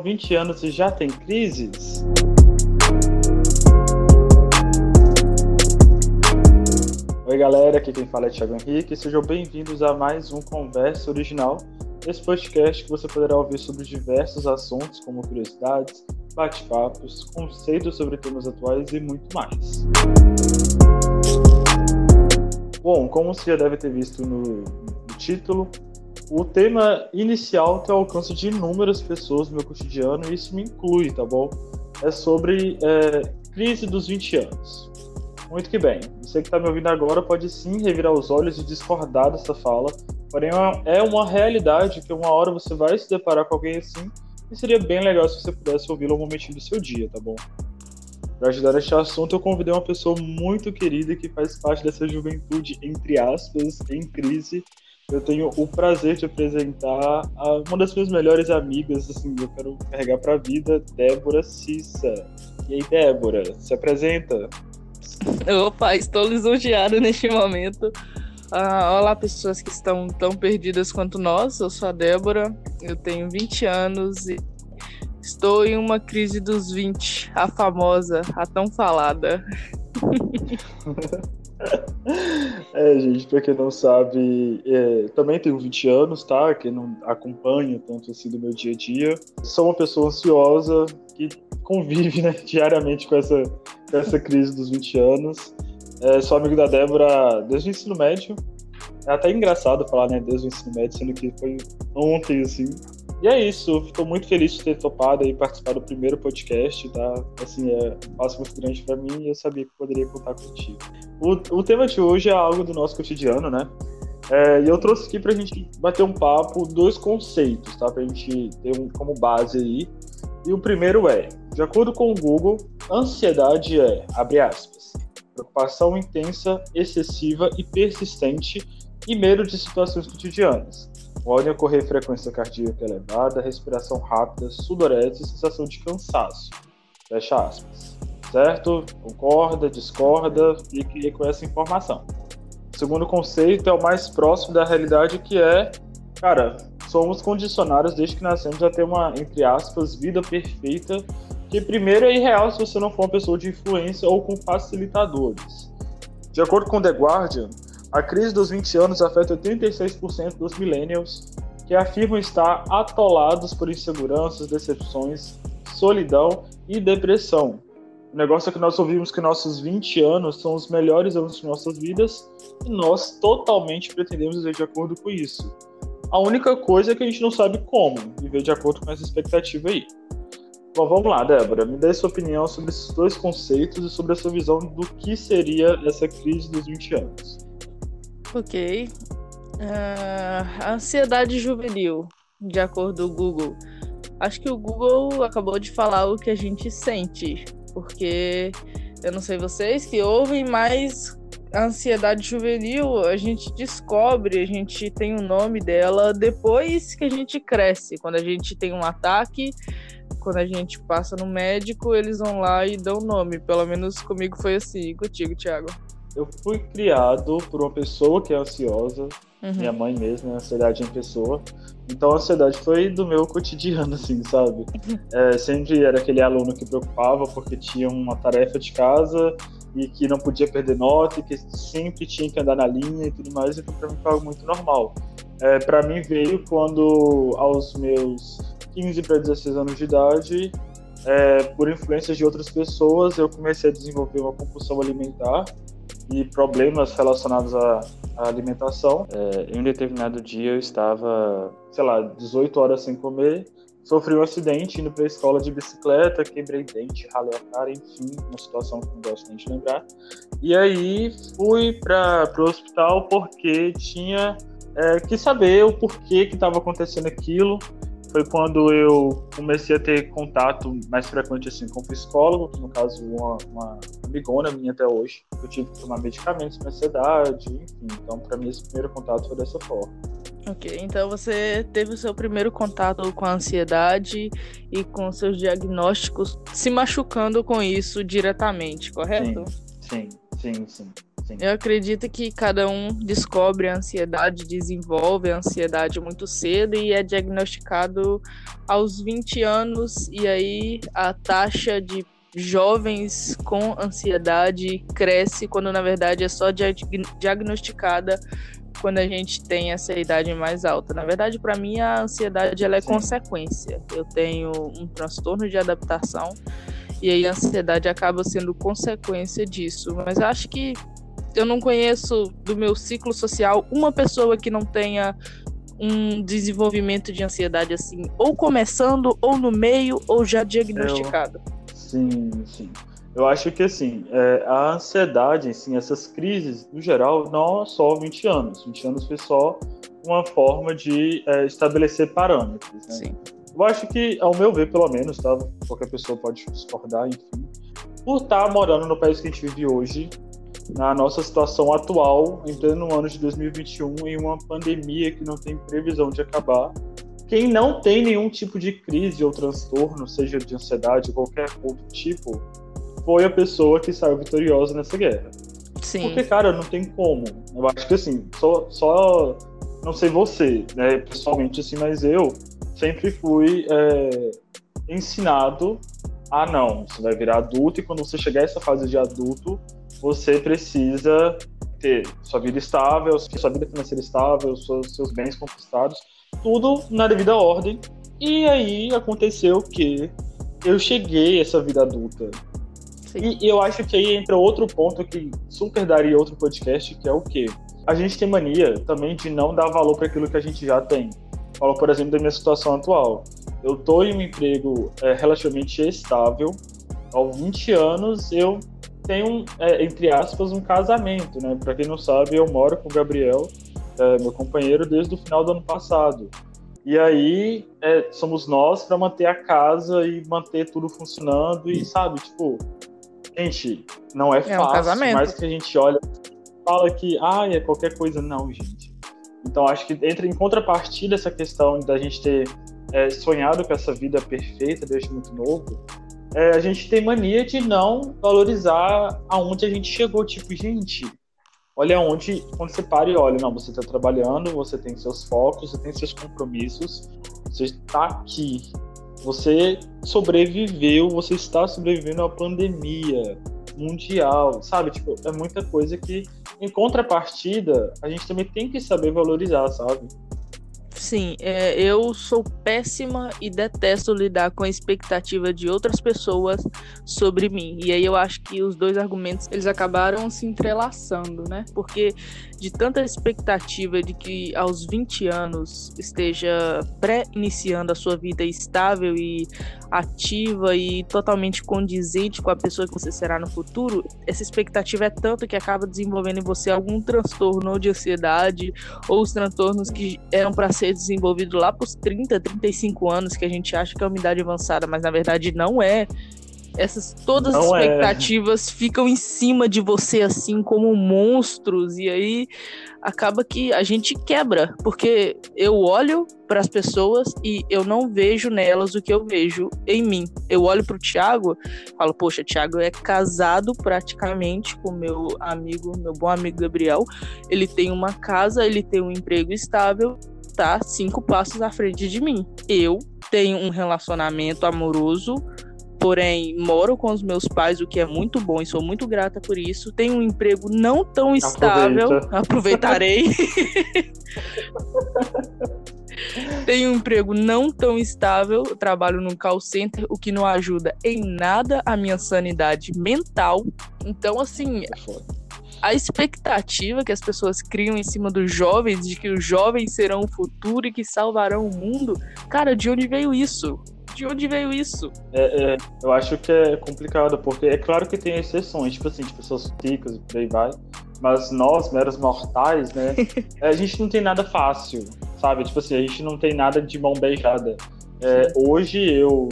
só 20 anos e já tem crises? Oi, galera, aqui quem fala é Thiago Henrique. Sejam bem-vindos a mais um Conversa Original. Esse podcast que você poderá ouvir sobre diversos assuntos, como curiosidades, bate-papos, conceitos sobre temas atuais e muito mais. Bom, como você já deve ter visto no, no título, o tema inicial tem alcance de inúmeras pessoas no meu cotidiano e isso me inclui, tá bom? É sobre é, crise dos 20 anos. Muito que bem, você que está me ouvindo agora pode sim revirar os olhos e discordar dessa fala, porém é uma realidade que uma hora você vai se deparar com alguém assim e seria bem legal se você pudesse ouvi-lo um momentinho do seu dia, tá bom? Para ajudar neste assunto, eu convidei uma pessoa muito querida que faz parte dessa juventude, entre aspas, em crise. Eu tenho o prazer de apresentar uma das minhas melhores amigas, assim, eu quero carregar para a vida, Débora Cissa. E aí, Débora, se apresenta. Opa, estou lisonjeado neste momento. Ah, olá, pessoas que estão tão perdidas quanto nós. Eu sou a Débora, eu tenho 20 anos e Estou em uma crise dos 20, a famosa, a tão falada. é, gente, pra quem não sabe, é, também tenho 20 anos, tá? Quem não acompanha tanto assim do meu dia a dia. Sou uma pessoa ansiosa que convive né, diariamente com essa, com essa crise dos 20 anos. É, sou amigo da Débora desde o ensino médio. É até engraçado falar, né, desde o ensino médio, sendo que foi ontem, assim. E é isso, estou muito feliz de ter topado e participar do primeiro podcast, tá? Assim, é um passo muito grande para mim e eu sabia que poderia contar contigo. O, tema de hoje é algo do nosso cotidiano, né? É, e eu trouxe aqui para a gente bater um papo, dois conceitos, tá? Para a gente ter um, como base aí. E o primeiro é, de acordo com o Google, ansiedade é, abre aspas, preocupação intensa, excessiva e persistente e medo de situações cotidianas Podem ocorrer frequência cardíaca elevada, respiração rápida, sudorese e sensação de cansaço. Fecha aspas. Certo? Concorda, discorda? Fique com essa informação. O segundo conceito é o mais próximo da realidade, que é, cara, somos condicionados desde que nascemos a ter uma, entre aspas, vida perfeita, que primeiro é irreal se você não for uma pessoa de influência ou com facilitadores. De acordo com The Guardian, a crise dos 20 anos afeta 86% dos millennials, que afirmam estar atolados por inseguranças, decepções, solidão e depressão. O negócio é que nós ouvimos que nossos 20 anos são os melhores anos de nossas vidas e nós totalmente pretendemos viver de acordo com isso. A única coisa é que a gente não sabe como viver de acordo com essa expectativa aí. Bom, vamos lá, Débora. Me dê sua opinião sobre esses dois conceitos e sobre a sua visão do que seria essa crise dos 20 anos. Ok. Uh, ansiedade juvenil, de acordo com o Google. Acho que o Google acabou de falar o que a gente sente, porque eu não sei vocês que ouvem, mas a ansiedade juvenil a gente descobre, a gente tem o um nome dela depois que a gente cresce, quando a gente tem um ataque, quando a gente passa no médico, eles vão lá e dão nome. Pelo menos comigo foi assim, contigo, Thiago eu fui criado por uma pessoa que é ansiosa, uhum. minha mãe mesmo, é ansiedade em pessoa. Então a ansiedade foi do meu cotidiano, assim, sabe? É, sempre era aquele aluno que preocupava porque tinha uma tarefa de casa e que não podia perder nota e que sempre tinha que andar na linha e tudo mais, então para mim foi algo muito normal. É, para mim veio quando, aos meus 15 para 16 anos de idade, é, por influência de outras pessoas, eu comecei a desenvolver uma compulsão alimentar e problemas relacionados à, à alimentação. É, em um determinado dia eu estava, sei lá, 18 horas sem comer, sofri um acidente indo para a escola de bicicleta, quebrei dente, ralei a cara, enfim, uma situação que não gosto nem de lembrar. E aí fui para o hospital porque tinha é, que saber o porquê que estava acontecendo aquilo foi quando eu comecei a ter contato mais frequente assim com o psicólogo, que no caso uma, uma amigona minha até hoje. Eu tive que tomar medicamentos para ansiedade, enfim. Então, para mim, esse primeiro contato foi dessa forma. Ok, então você teve o seu primeiro contato com a ansiedade e com seus diagnósticos se machucando com isso diretamente, correto? Sim, sim, sim, sim. Sim. Eu acredito que cada um descobre a ansiedade, desenvolve a ansiedade muito cedo e é diagnosticado aos 20 anos, e aí a taxa de jovens com ansiedade cresce quando na verdade é só diagnosticada quando a gente tem essa idade mais alta. Na verdade, para mim a ansiedade ela é Sim. consequência. Eu tenho um transtorno de adaptação e aí a ansiedade acaba sendo consequência disso. Mas acho que eu não conheço do meu ciclo social uma pessoa que não tenha um desenvolvimento de ansiedade assim, ou começando, ou no meio, ou já diagnosticado. Eu... Sim, sim. Eu acho que assim, é, a ansiedade, assim, essas crises, no geral, não só 20 anos. 20 anos foi só uma forma de é, estabelecer parâmetros. Né? Sim. Eu acho que, ao meu ver, pelo menos, tá? qualquer pessoa pode discordar, enfim, por estar tá morando no país que a gente vive hoje, na nossa situação atual, entrando no ano de 2021, em uma pandemia que não tem previsão de acabar. Quem não tem nenhum tipo de crise ou transtorno, seja de ansiedade ou qualquer outro tipo, foi a pessoa que saiu vitoriosa nessa guerra. Sim. Porque, cara, não tem como. Eu acho que assim, só, só não sei você, né, pessoalmente assim, mas eu sempre fui é, ensinado a não, você vai virar adulto e quando você chegar a essa fase de adulto, você precisa ter sua vida estável, sua vida financeira estável, seus, seus bens conquistados, tudo na devida ordem. E aí aconteceu que eu cheguei a essa vida adulta. E, e, eu acho que aí entra outro ponto que super daria outro podcast, que é o quê? A gente tem mania também de não dar valor para aquilo que a gente já tem. Falo, por exemplo, da minha situação atual. Eu tô em um emprego é, relativamente estável. Aos 20 anos, eu tenho, é, entre aspas, um casamento, né? Para quem não sabe, eu moro com o Gabriel, é, meu companheiro, desde o final do ano passado. E aí é, somos nós para manter a casa e manter tudo funcionando e sabe, tipo, gente, não é, é fácil, um casamento. mas que a gente olha fala que ah, é qualquer coisa, não, gente. Então acho que entra em contrapartida essa questão da gente ter é, sonhado com essa vida perfeita desde muito novo, é, a gente tem mania de não valorizar aonde a gente chegou. Tipo, gente, olha onde, quando você para e olha, não, você está trabalhando, você tem seus focos, você tem seus compromissos, você está aqui, você sobreviveu, você está sobrevivendo à pandemia mundial, sabe? Tipo, é muita coisa que, em contrapartida, a gente também tem que saber valorizar, sabe? Sim, é, eu sou péssima e detesto lidar com a expectativa de outras pessoas sobre mim. E aí eu acho que os dois argumentos eles acabaram se entrelaçando, né? Porque de tanta expectativa de que aos 20 anos esteja pré-iniciando a sua vida estável e ativa e totalmente condizente com a pessoa que você será no futuro, essa expectativa é tanto que acaba desenvolvendo em você algum transtorno de ansiedade ou os transtornos que eram para ser desenvolvidos lá para os 30, 35 anos que a gente acha que é uma idade avançada, mas na verdade não é essas todas as é. expectativas é. ficam em cima de você assim como monstros e aí acaba que a gente quebra, porque eu olho para as pessoas e eu não vejo nelas o que eu vejo em mim. Eu olho para o Thiago, falo, poxa, Thiago é casado praticamente com meu amigo, meu bom amigo Gabriel. Ele tem uma casa, ele tem um emprego estável, tá cinco passos à frente de mim. Eu tenho um relacionamento amoroso porém moro com os meus pais, o que é muito bom e sou muito grata por isso. Tenho um emprego não tão estável, Aproveita. aproveitarei. Tenho um emprego não tão estável, trabalho num call center, o que não ajuda em nada a minha sanidade mental. Então, assim, a expectativa que as pessoas criam em cima dos jovens, de que os jovens serão o futuro e que salvarão o mundo, cara, de onde veio isso? de onde veio isso? É, é, eu acho que é complicado, porque é claro que tem exceções, tipo assim, de pessoas ricas e por aí vai. Mas nós, meros mortais, né? a gente não tem nada fácil, sabe? Tipo assim, a gente não tem nada de mão beijada. É, hoje eu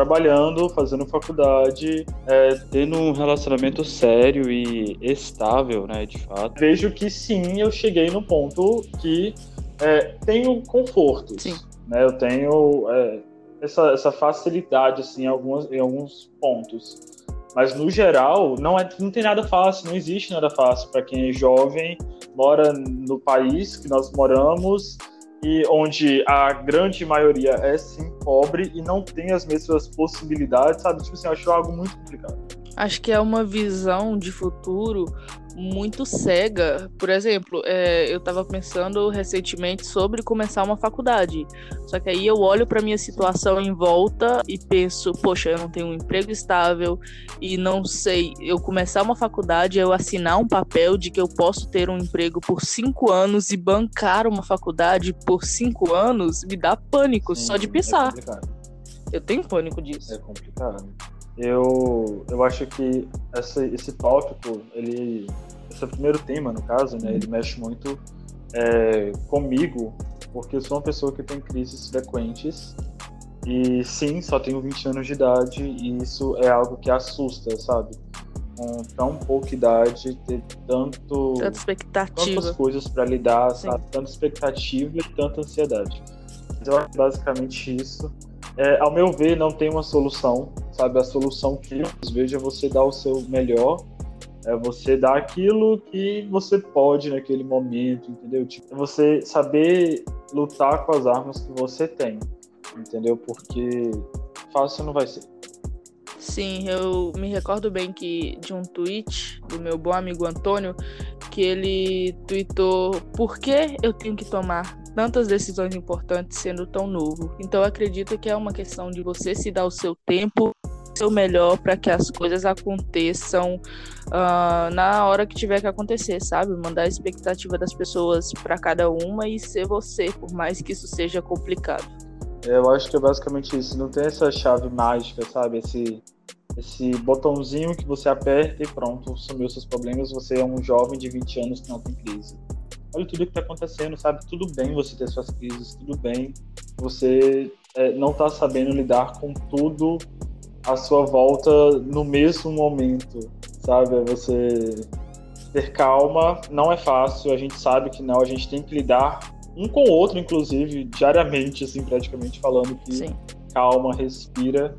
trabalhando, fazendo faculdade, é, tendo um relacionamento sério e estável, né, de fato. Vejo que sim, eu cheguei no ponto que é, tenho confortos. Sim. Né, eu tenho é, essa, essa facilidade assim, em, algumas, em alguns pontos. Mas no geral, não, é, não tem nada fácil, não existe nada fácil para quem é jovem, mora no país que nós moramos e onde a grande maioria é sim pobre e não tem as mesmas possibilidades, sabe? Tipo assim, eu acho algo muito complicado. Acho que é uma visão de futuro muito cega. Por exemplo, é, eu estava pensando recentemente sobre começar uma faculdade. Só que aí eu olho para minha situação em volta e penso, poxa, eu não tenho um emprego estável e não sei, eu começar uma faculdade, eu assinar um papel de que eu posso ter um emprego por cinco anos e bancar uma faculdade por cinco anos, me dá pânico Sim, só de é pensar. É eu tenho pânico disso. É complicado. Eu, eu acho que essa, esse tópico, ele, esse primeiro tema, no caso, né, ele mexe muito é, comigo, porque eu sou uma pessoa que tem crises frequentes e sim, só tenho 20 anos de idade e isso é algo que assusta, sabe? Com tão pouca idade, ter tanto, tanta expectativa. tantas coisas para lidar, sabe? Tanta expectativa e tanta ansiedade. Mas eu acho basicamente isso. É, ao meu ver, não tem uma solução, sabe? A solução que eu vejo é você dar o seu melhor, é você dar aquilo que você pode naquele momento, entendeu? Tipo, você saber lutar com as armas que você tem, entendeu? Porque fácil não vai ser. Sim, eu me recordo bem que de um tweet do meu bom amigo Antônio, que ele tweetou por que eu tenho que tomar tantas decisões importantes sendo tão novo. Então acredito que é uma questão de você se dar o seu tempo, o seu melhor para que as coisas aconteçam uh, na hora que tiver que acontecer, sabe? Mandar a expectativa das pessoas para cada uma e ser você, por mais que isso seja complicado. Eu acho que é basicamente isso. Não tem essa chave mágica, sabe? Esse esse botãozinho que você aperta e pronto, sumiu seus problemas. Você é um jovem de 20 anos que não tem crise olha tudo que está acontecendo, sabe? Tudo bem você ter suas crises, tudo bem você é, não tá sabendo lidar com tudo à sua volta no mesmo momento, sabe? É você ter calma não é fácil, a gente sabe que não, a gente tem que lidar um com o outro, inclusive, diariamente, assim, praticamente falando que Sim. calma, respira,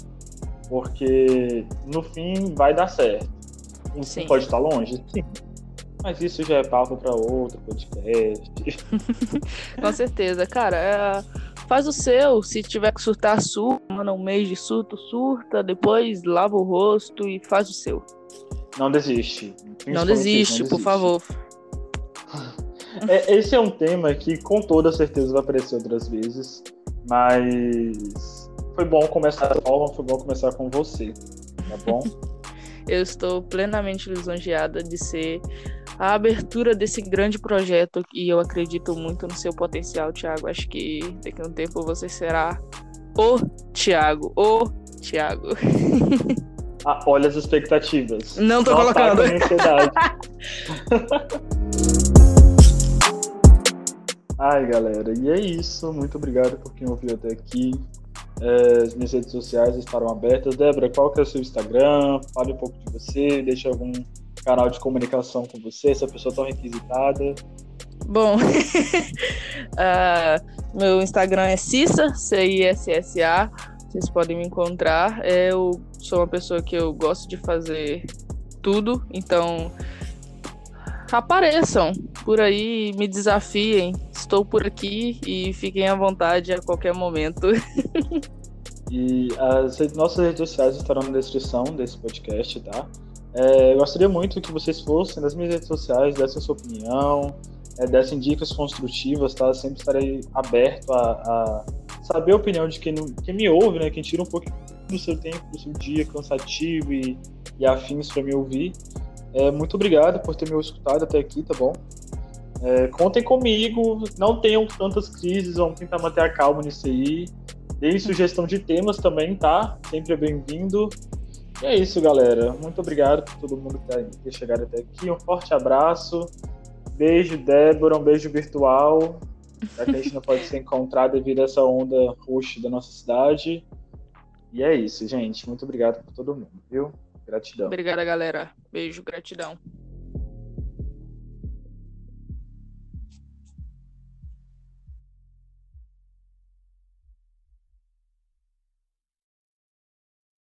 porque no fim vai dar certo. Sim. pode estar longe? Sim mas isso já é papo para outro podcast. Com certeza, cara. É, faz o seu. Se tiver que surtar, surta. Manda um mês de surto, surta. Depois lava o rosto e faz o seu. Não desiste. Não desiste, não por favor. É, esse é um tema que com toda certeza vai aparecer outras vezes. Mas foi bom começar da forma, foi bom começar com você. Tá bom? Eu estou plenamente lisonjeada de ser a abertura desse grande projeto e eu acredito muito no seu potencial, Thiago. Acho que daqui a um tempo você será o Thiago, o Thiago. Ah, olha as expectativas. Não tô Não colocando. Ai, galera, e é isso. Muito obrigado por quem ouviu até aqui. É, as minhas redes sociais estarão abertas. Débora, qual que é o seu Instagram? Fale um pouco de você, deixe algum canal de comunicação com você, essa pessoa tão requisitada. Bom, uh, meu Instagram é Cissa, C-I-S-S-A. Vocês podem me encontrar. Eu sou uma pessoa que eu gosto de fazer tudo, então apareçam por aí, me desafiem. Estou por aqui e fiquem à vontade a qualquer momento. e as nossas redes sociais estarão na descrição desse podcast, tá? É, eu gostaria muito que vocês fossem nas minhas redes sociais, dessem sua opinião, é, dessem dicas construtivas, tá? Sempre estarei aberto a, a, saber a opinião de quem, quem me ouve, né? Quem tira um pouco do seu tempo, do seu dia cansativo e, e afins para me ouvir. É, muito obrigado por ter me escutado até aqui, tá bom? É, contem comigo, não tenham tantas crises, vamos tentar manter a calma nisso aí. Deem sugestão de temas também, tá? Sempre é bem-vindo. E é isso, galera. Muito obrigado por todo mundo ter chegado até aqui. Um forte abraço. Beijo, Débora. Um beijo virtual. Já que a gente não pode se encontrar devido a essa onda roxa da nossa cidade. E é isso, gente. Muito obrigado por todo mundo, viu? Gratidão. Obrigada, galera. Beijo, gratidão.